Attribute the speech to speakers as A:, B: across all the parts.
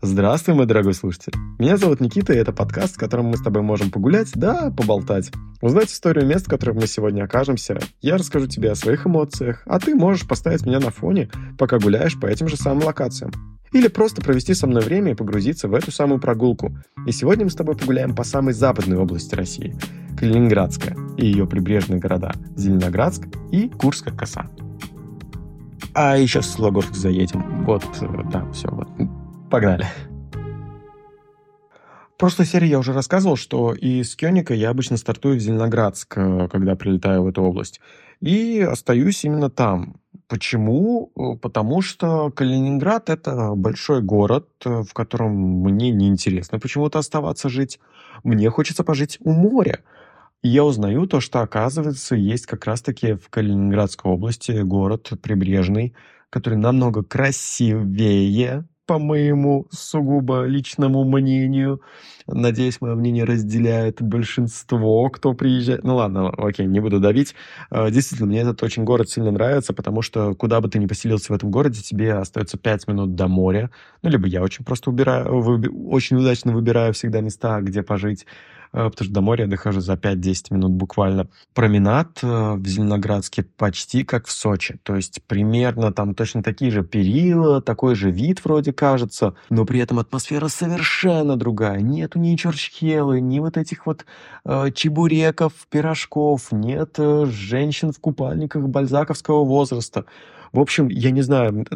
A: Здравствуй, мой дорогой слушатель. Меня зовут Никита, и это подкаст, в котором мы с тобой можем погулять, да, поболтать. Узнать историю мест, в которых мы сегодня окажемся. Я расскажу тебе о своих эмоциях, а ты можешь поставить меня на фоне, пока гуляешь по этим же самым локациям. Или просто провести со мной время и погрузиться в эту самую прогулку. И сегодня мы с тобой погуляем по самой западной области России – Калининградская и ее прибрежные города Зеленоградск и Курская коса. А еще в Светлогорск заедем. Вот, э, да, все, вот Погнали. В прошлой серии я уже рассказывал, что из Кёника я обычно стартую в Зеленоградск, э, когда прилетаю в эту область. И остаюсь именно там. Почему? Э, потому что Калининград — это большой город, э, в котором мне неинтересно почему-то оставаться жить. Мне хочется пожить у моря. И я узнаю то, что, оказывается, есть как раз-таки в Калининградской области город прибрежный, который намного красивее, по моему сугубо личному мнению. Надеюсь, мое мнение разделяет большинство, кто приезжает. Ну ладно, окей, не буду давить. А, действительно, мне этот очень город сильно нравится, потому что куда бы ты ни поселился в этом городе, тебе остается 5 минут до моря. Ну, либо я очень просто убираю, очень удачно выбираю всегда места, где пожить. Э, потому что до моря я дохожу за 5-10 минут буквально. Променад э, в Зеленоградске почти как в Сочи, то есть примерно там точно такие же перила, такой же вид вроде кажется, но при этом атмосфера совершенно другая. Нету ни чурчхелы, ни вот этих вот э, чебуреков, пирожков, нет э, женщин в купальниках бальзаковского возраста. В общем, я не знаю,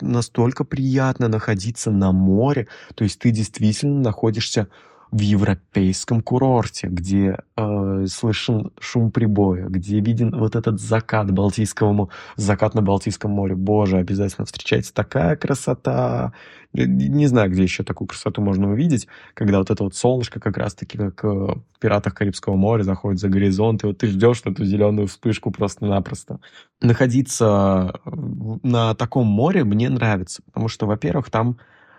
A: настолько приятно находиться на море, то есть ты действительно находишься в европейском курорте, где э, слышен шум прибоя, где виден вот этот закат Балтийского, закат на Балтийском море. Боже, обязательно встречается такая красота. Не знаю, где еще такую красоту можно увидеть, когда вот это вот солнышко как раз-таки, как в «Пиратах Карибского моря» заходит за горизонт, и вот ты ждешь эту зеленую вспышку просто-напросто. Находиться на таком море мне нравится, потому что, во-первых, там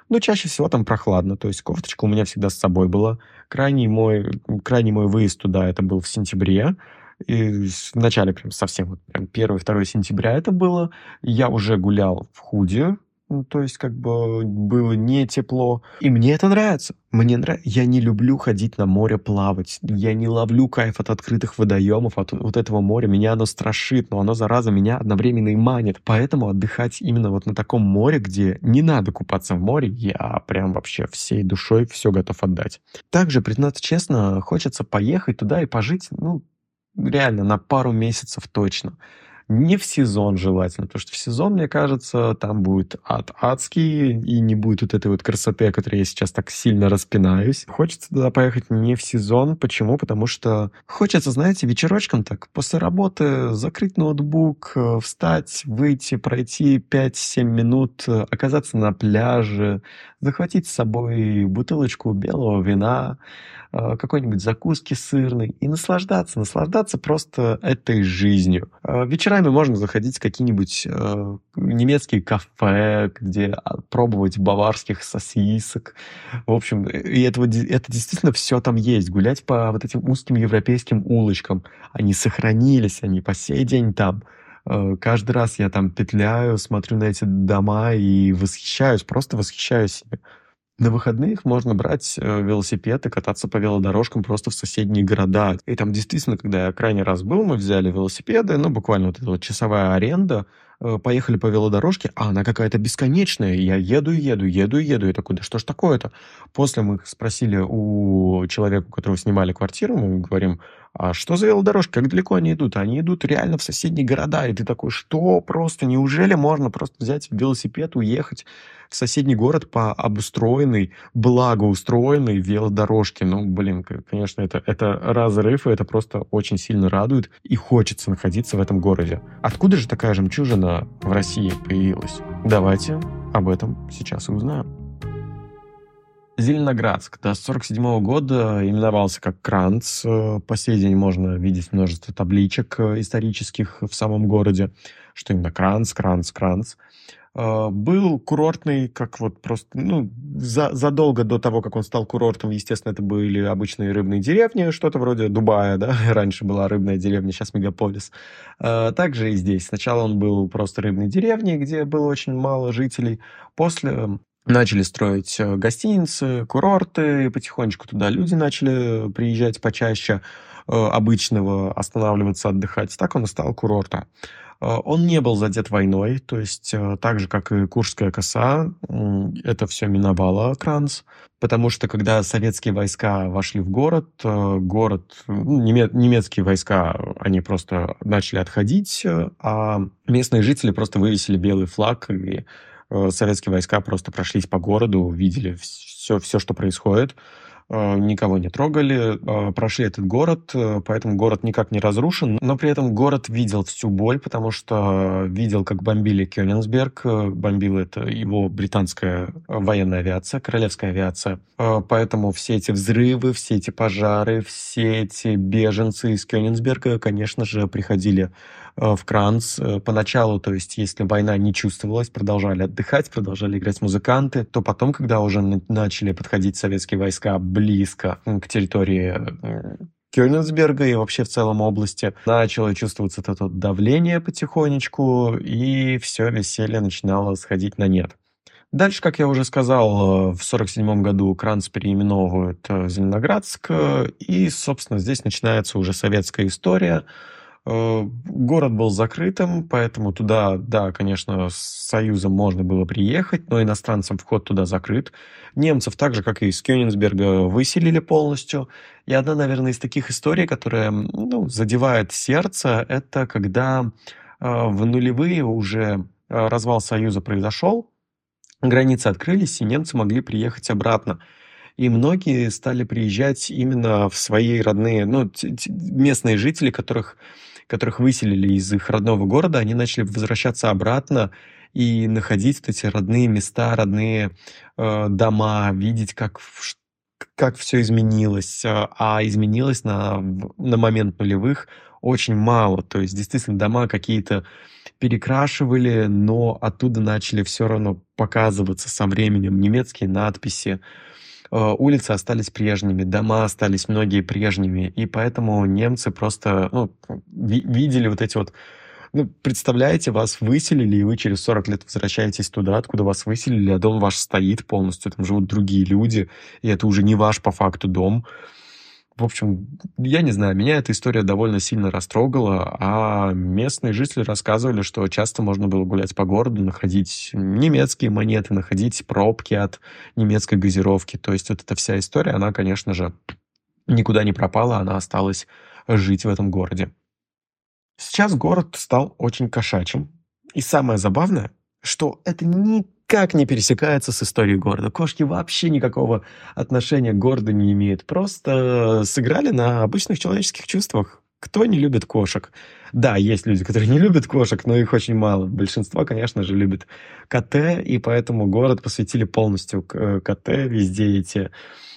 A: но чаще всего там прохладно, то есть кофточка у меня всегда с собой была. Крайний мой, крайний мой выезд туда это был в сентябре, и в начале прям совсем, вот прям 1-2 сентября это было. Я уже гулял в худи, ну, то есть, как бы было не тепло. И мне это нравится. Мне нравится. Я не люблю ходить на море плавать. Я не ловлю кайф от открытых водоемов, от вот этого моря. Меня оно страшит, но оно, зараза, меня одновременно и манит. Поэтому отдыхать именно вот на таком море, где не надо купаться в море, я прям вообще всей душой все готов отдать. Также, признаться честно, хочется поехать туда и пожить, ну, реально, на пару месяцев точно. Не в сезон желательно, потому что в сезон, мне кажется, там будет ад адский, и не будет вот этой вот красоты, о которой я сейчас так сильно распинаюсь. Хочется туда поехать не в сезон. Почему? Потому что хочется, знаете, вечерочком так, после работы закрыть ноутбук, э, встать, выйти, пройти 5-7 минут, э, оказаться на пляже, захватить с собой бутылочку белого вина, какой-нибудь закуски сырной и наслаждаться, наслаждаться просто этой жизнью. Вечера вечерами можно заходить в какие-нибудь э, немецкие кафе, где а, пробовать баварских сосисок. В общем, и этого, это действительно все там есть. Гулять по вот этим узким европейским улочкам. Они сохранились, они по сей день там. Э, каждый раз я там петляю, смотрю на эти дома и восхищаюсь, просто восхищаюсь себе. На выходных можно брать э, велосипед и кататься по велодорожкам просто в соседние города. И там действительно, когда я крайний раз был, мы взяли велосипеды, ну, буквально вот эта вот часовая аренда, поехали по велодорожке, а она какая-то бесконечная. Я еду еду, еду еду. И такой, да что ж такое-то? После мы спросили у человека, у которого снимали квартиру, мы говорим, а что за велодорожки, как далеко они идут? Они идут реально в соседние города, и ты такой, что просто, неужели можно просто взять велосипед, уехать в соседний город по обустроенной, благоустроенной велодорожке? Ну, блин, конечно, это, это разрыв, и это просто очень сильно радует, и хочется находиться в этом городе. Откуда же такая жемчужина в России появилась? Давайте об этом сейчас и узнаем. Зеленоградск до 1947 года именовался как Кранц. По сей день можно видеть множество табличек э, исторических в самом городе, что именно Кранц, Кранц, Кранц. Э, был курортный, как вот просто, ну, за, задолго до того, как он стал курортом, естественно, это были обычные рыбные деревни, что-то вроде Дубая, да, раньше была рыбная деревня, сейчас мегаполис. Э, также и здесь. Сначала он был просто рыбной деревней, где было очень мало жителей. После Начали строить э, гостиницы, курорты, и потихонечку туда люди начали приезжать почаще э, обычного, останавливаться, отдыхать. Так он и стал курортом. Э, он не был задет войной, то есть так же, как и Куршская коса, это все миновало Кранц, потому что когда советские войска вошли в город, город, ну, немецкие войска, они просто начали отходить, а местные жители просто вывесили белый флаг и Э, советские войска просто прошлись по городу, увидели все, все что происходит. Э, никого не трогали, э, прошли этот город, э, поэтому город никак не разрушен, но при этом город видел всю боль, потому что видел, как бомбили Кёнигсберг, бомбила это его британская военная авиация, королевская авиация, поэтому все эти взрывы, все эти пожары, все эти беженцы из Кёнигсберга, конечно же, приходили в Кранц. Поначалу, то есть, если война не чувствовалась, продолжали отдыхать, продолжали играть музыканты, то потом, когда уже начали подходить советские войска близко к территории Кёнигсберга и вообще в целом области. Начало чувствоваться это давление потихонечку, и все веселье начинало сходить на нет. Дальше, как я уже сказал, в 1947 году Кранц переименовывают Зеленоградск, и, собственно, здесь начинается уже советская история – Э, город был закрытым, поэтому туда, да, конечно, с Союзом можно было приехать, но иностранцам вход туда закрыт. Немцев, так же, как и из Кёнигсберга, выселили полностью. И одна, наверное, из таких историй, которая ну, задевает сердце, это когда э, в нулевые уже э, развал Союза произошел, границы открылись, и немцы могли приехать обратно. И многие стали приезжать именно в свои родные, ну, местные жители, которых которых выселили из их родного города, они начали возвращаться обратно и находить вот эти родные места, родные э, дома, видеть, как, как все изменилось. А, а изменилось на, на момент нулевых очень мало. То есть действительно дома какие-то перекрашивали, но оттуда начали все равно показываться со временем немецкие надписи, Э, улицы остались прежними, дома остались многие прежними, и поэтому немцы просто ну, ви- видели вот эти вот ну, представляете, вас выселили, и вы через 40 лет возвращаетесь туда, откуда вас выселили, а дом ваш стоит полностью, там живут другие люди, и это уже не ваш по факту дом. В общем, я не знаю, меня эта история довольно сильно растрогала, а местные жители рассказывали, что часто можно было гулять по городу, находить немецкие монеты, находить пробки от немецкой газировки. То есть вот эта вся история, она, конечно же, никуда не пропала, она осталась жить в этом городе. Сейчас город стал очень кошачьим. И самое забавное, что это не никак не пересекается с историей города. Кошки вообще никакого отношения к городу не имеют. Просто сыграли на обычных человеческих чувствах. Кто не любит кошек? Да, есть люди, которые не любят кошек, но их очень мало. Большинство, конечно же, любит КТ, и поэтому город посвятили полностью э, КТ. Везде эти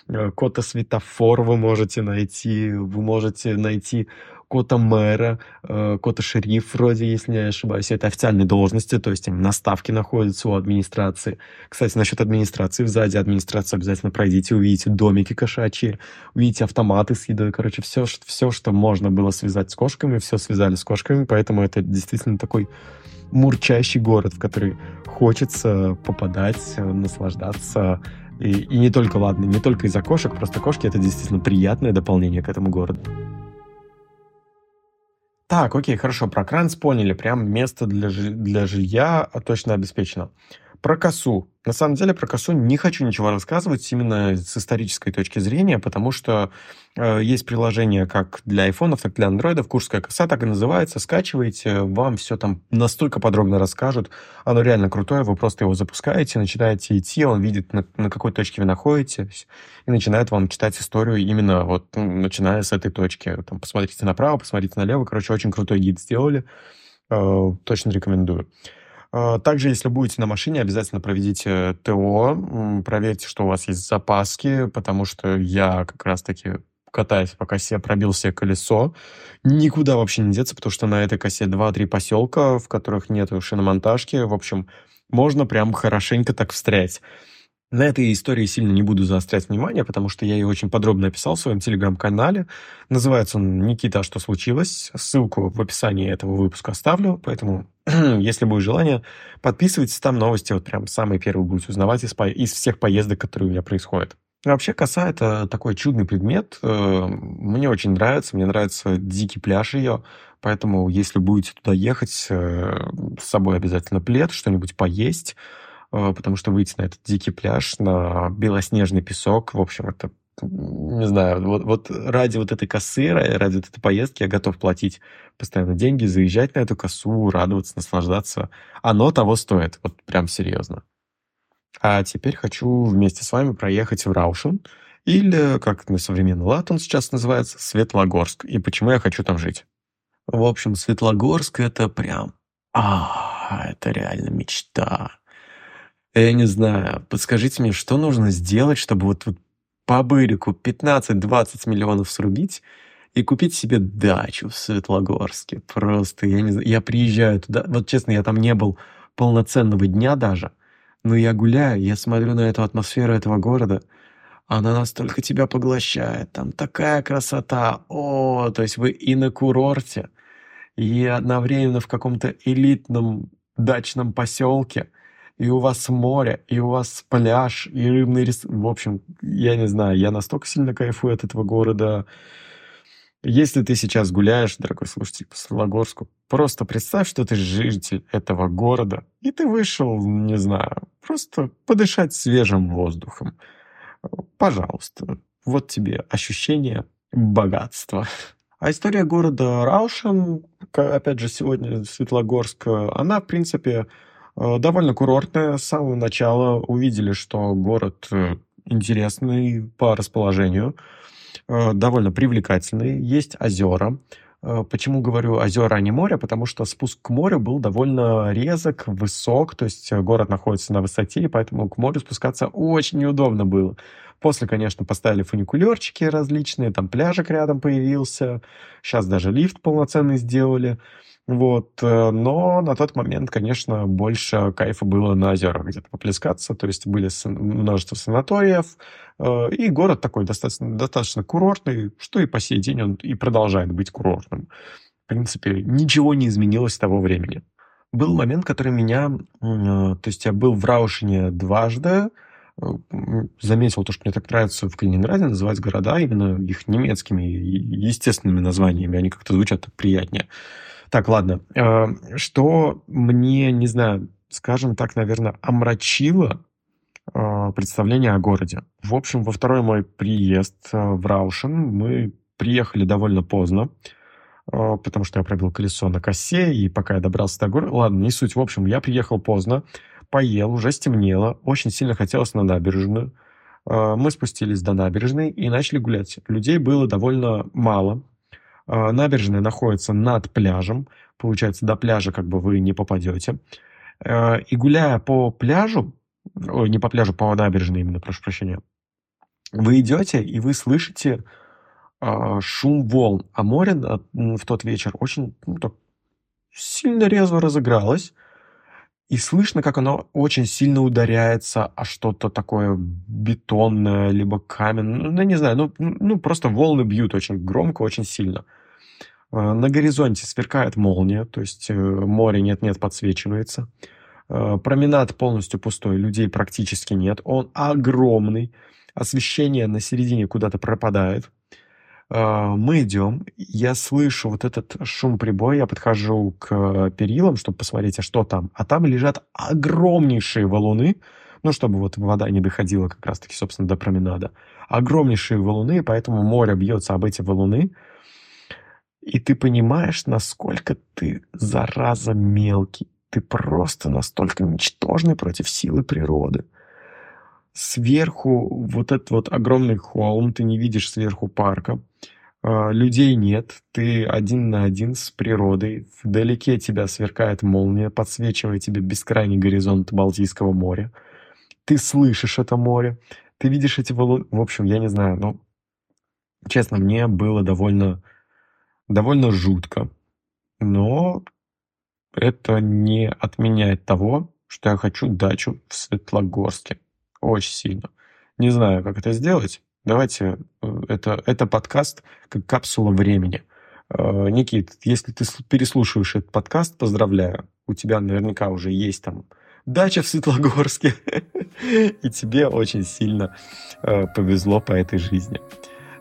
A: э, кота-светофор вы можете найти, вы можете найти кота мэра, э, кота шериф вроде, если не ошибаюсь. Это официальные должности, то есть они на ставке находятся у администрации. Кстати, насчет администрации, сзади администрации обязательно пройдите, увидите домики кошачьи, увидите автоматы с едой. Короче, все, все, что можно было связать с кошками, все связали с кошками, поэтому это действительно такой мурчащий город, в который хочется попадать, наслаждаться. И, и не только, ладно, не только из-за кошек, просто кошки это действительно приятное дополнение к этому городу. Так, окей, хорошо, про Кранц поняли, прям место для, для жилья а, точно обеспечено. Про косу. На самом деле про косу не хочу ничего рассказывать именно с исторической точки зрения, потому что э, есть приложение как для айфонов, так и для андроидов. Курская коса так и называется. Скачивайте, вам все там настолько подробно расскажут. Оно реально крутое, вы просто его запускаете, начинаете идти, он видит, на, на какой точке вы находитесь, и начинает вам читать историю именно вот ну, начиная с этой точки. Там, посмотрите направо, посмотрите налево. Короче, очень крутой гид сделали. Э, точно рекомендую. Также, если будете на машине, обязательно проведите ТО, проверьте, что у вас есть запаски, потому что я как раз-таки катаясь по косе, пробил себе колесо. Никуда вообще не деться, потому что на этой косе 2-3 поселка, в которых нет шиномонтажки. В общем, можно прям хорошенько так встрять. На этой истории сильно не буду заострять внимание, потому что я ее очень подробно описал в своем телеграм-канале. Называется он «Никита, а что случилось?». Ссылку в описании этого выпуска оставлю, поэтому, если будет желание, подписывайтесь, там новости вот прям самые первые будете узнавать из, из всех поездок, которые у меня происходят. Вообще коса — это такой чудный предмет. Э, мне очень нравится, мне нравится дикий пляж ее, поэтому если будете туда ехать, э, с собой обязательно плед, что-нибудь поесть, потому что выйти на этот дикий пляж, на белоснежный песок, в общем, это не знаю, вот, вот ради вот этой косы, ради вот этой поездки я готов платить постоянно деньги, заезжать на эту косу, радоваться, наслаждаться. Оно того стоит, вот прям серьезно. А теперь хочу вместе с вами проехать в Раушен, или, как на современный лад он сейчас называется, Светлогорск. И почему я хочу там жить? В общем, Светлогорск — это прям... А, это реально мечта. Я не знаю, подскажите мне, что нужно сделать, чтобы вот, вот по бырику 15-20 миллионов срубить и купить себе дачу в Светлогорске. Просто, я не знаю, я приезжаю туда, вот честно, я там не был полноценного дня даже, но я гуляю, я смотрю на эту атмосферу этого города, она настолько тебя поглощает, там такая красота, о, то есть вы и на курорте, и одновременно в каком-то элитном дачном поселке – и у вас море, и у вас пляж, и рыбный рис... В общем, я не знаю, я настолько сильно кайфую от этого города. Если ты сейчас гуляешь, дорогой слушатель, по Светлогорску, просто представь, что ты житель этого города, и ты вышел, не знаю, просто подышать свежим воздухом. Пожалуйста, вот тебе ощущение богатства. А история города Раушен, опять же, сегодня Светлогорск, она, в принципе, довольно курортная. С самого начала увидели, что город э, интересный по расположению, э, довольно привлекательный. Есть озера. Почему говорю озера, а не море? Потому что спуск к морю был довольно резок, высок, то есть город находится на высоте, и поэтому к морю спускаться очень неудобно было. После, конечно, поставили фуникулерчики различные, там пляжик рядом появился, сейчас даже лифт полноценный сделали. Вот, э, но на тот момент, конечно, больше кайфа было на озерах где-то поплескаться, то есть были множество санаториев, э, и город такой достаточно, достаточно курортный, что и по сей день он и продолжает быть курортным. В принципе, ничего не изменилось с того времени. Был момент, который меня... Э, то есть я был в Раушине дважды, заметил то, что мне так нравится в Калининграде называть города именно их немецкими, естественными названиями, они как-то звучат так приятнее. Так, ладно. Э, что мне, не знаю, скажем так, наверное, омрачило э, представление о городе. В общем, во второй мой приезд э, в Раушен мы приехали довольно поздно, потому что я пробил колесо на косе, и пока я добрался до города... Ладно, не суть. В общем, я приехал поздно, поел, уже стемнело, очень сильно хотелось на набережную. Мы спустились до набережной и начали гулять. Людей было довольно мало, набережная находится над пляжем. Получается, до пляжа как бы вы не попадете. А, и гуляя по пляжу, ой, не по пляжу, по набережной именно, прошу прощения, вы идете и вы слышите э, шум волн. А море в тот вечер очень ну, так, сильно резво разыгралось. И слышно, как оно очень сильно ударяется о что-то такое бетонное, либо каменное. Ну, не знаю, ну, ну просто волны бьют очень громко, очень сильно. А, на горизонте сверкает молния, то есть э, море нет-нет подсвечивается. А, променад полностью пустой, людей практически нет. Он огромный. Освещение на середине куда-то пропадает. А, мы идем, я слышу вот этот шум прибоя, я подхожу к перилам, чтобы посмотреть, а что там. А там лежат огромнейшие валуны, ну, чтобы вот вода не доходила как раз-таки, собственно, до променада. Огромнейшие валуны, поэтому море бьется об эти валуны, и ты понимаешь, насколько ты, зараза, мелкий. Ты просто настолько ничтожный против силы природы. Сверху вот этот вот огромный холм, ты не видишь сверху парка. А, людей нет, ты один на один с природой. Вдалеке тебя сверкает молния, подсвечивая тебе бескрайний горизонт Балтийского моря. Ты слышишь это море, ты видишь эти валуны. В общем, я не знаю, но честно, мне было довольно довольно жутко. Но это не отменяет того, что я хочу дачу в Светлогорске. Очень сильно. Не знаю, как это сделать. Давайте, э, это, это подкаст как капсула времени. Э, Никит, если ты переслушиваешь этот подкаст, поздравляю. У тебя наверняка уже есть там дача в Светлогорске, и тебе очень сильно э, повезло по этой жизни.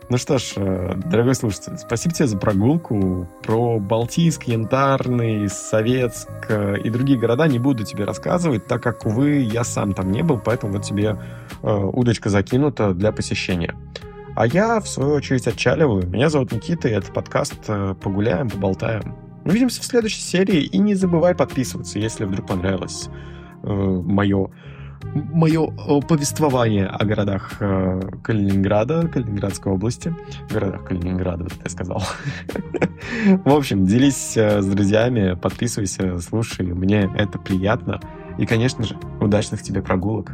A: Ну что ж, э, дорогой слушатель, спасибо тебе за прогулку. Про Балтийск, Янтарный, Советск э, и другие города не буду тебе рассказывать, так как, увы, я сам там не был, поэтому вот тебе э, удочка закинута для посещения. А я, в свою очередь, отчаливаю. Меня зовут Никита, и это подкаст «Погуляем, поболтаем». Увидимся в следующей серии, и не забывай подписываться, если вдруг понравилось мое мое повествование о городах э, Калининграда, Калининградской области. Городах Калининграда, вот я сказал. В общем, делись э, с друзьями, подписывайся, слушай. Мне это приятно. И, конечно же, удачных тебе прогулок.